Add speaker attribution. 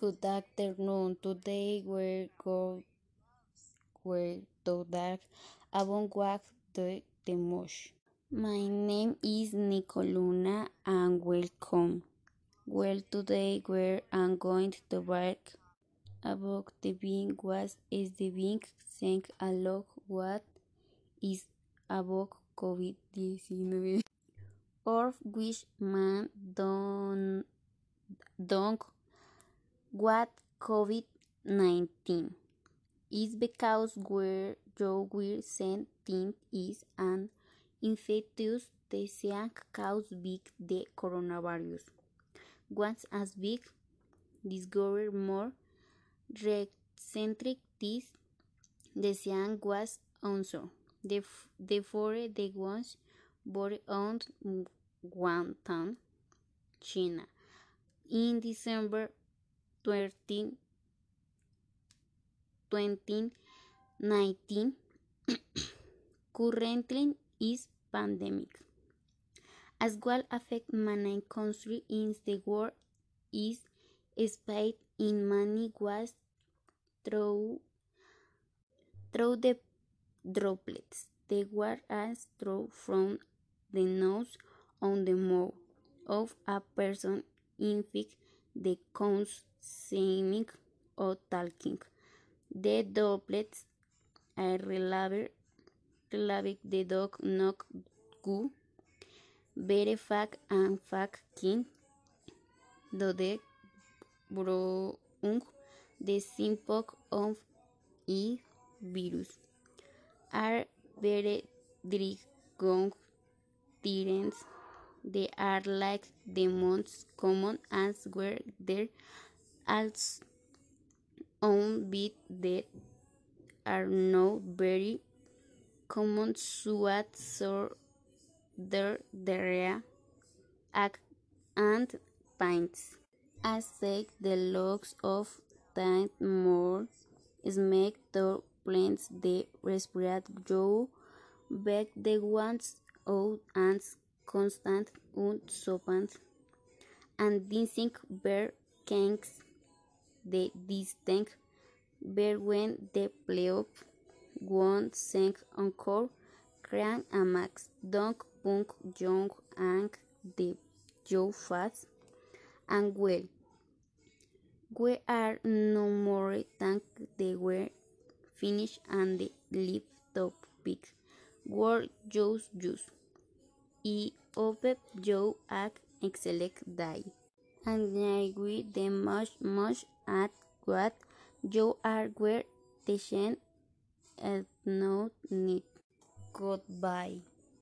Speaker 1: Good afternoon. Today we're going to talk about what the the most. My name is Nicoluna and welcome. Well, today we are I'm going to talk about the being what is the being think a lot what is about COVID-19 or which man don't don't what COVID-19 is because where you will send think is an infectious disease caused by the coronavirus. Once as big? Discovered more. Recently this disease was also. Therefore the ones born on Wuhan, China. In December 13, 2019 currently is pandemic. As well affect many countries in the world is spread in many ways through through the droplets. The word as through from the nose on the mouth of a person infected the counts singing or talking. The droplets are related the dog not go very fast and fast king do the bronch the symptoms of e virus are very direct tyrants they are like the most common as where there also on bit that are not very common so there diarrhea and pains. As said the logs of time more make to plants the respiratory back the ones old and constant un sopan and dancing bear kings the distinct bear when the playoff one sing encore cran and max dunk punk young and the joe fast and well we are no more than the were finished and the lip topic world just use I hope you have excellent day and I will the much much at what you are where the shen not need. Goodbye.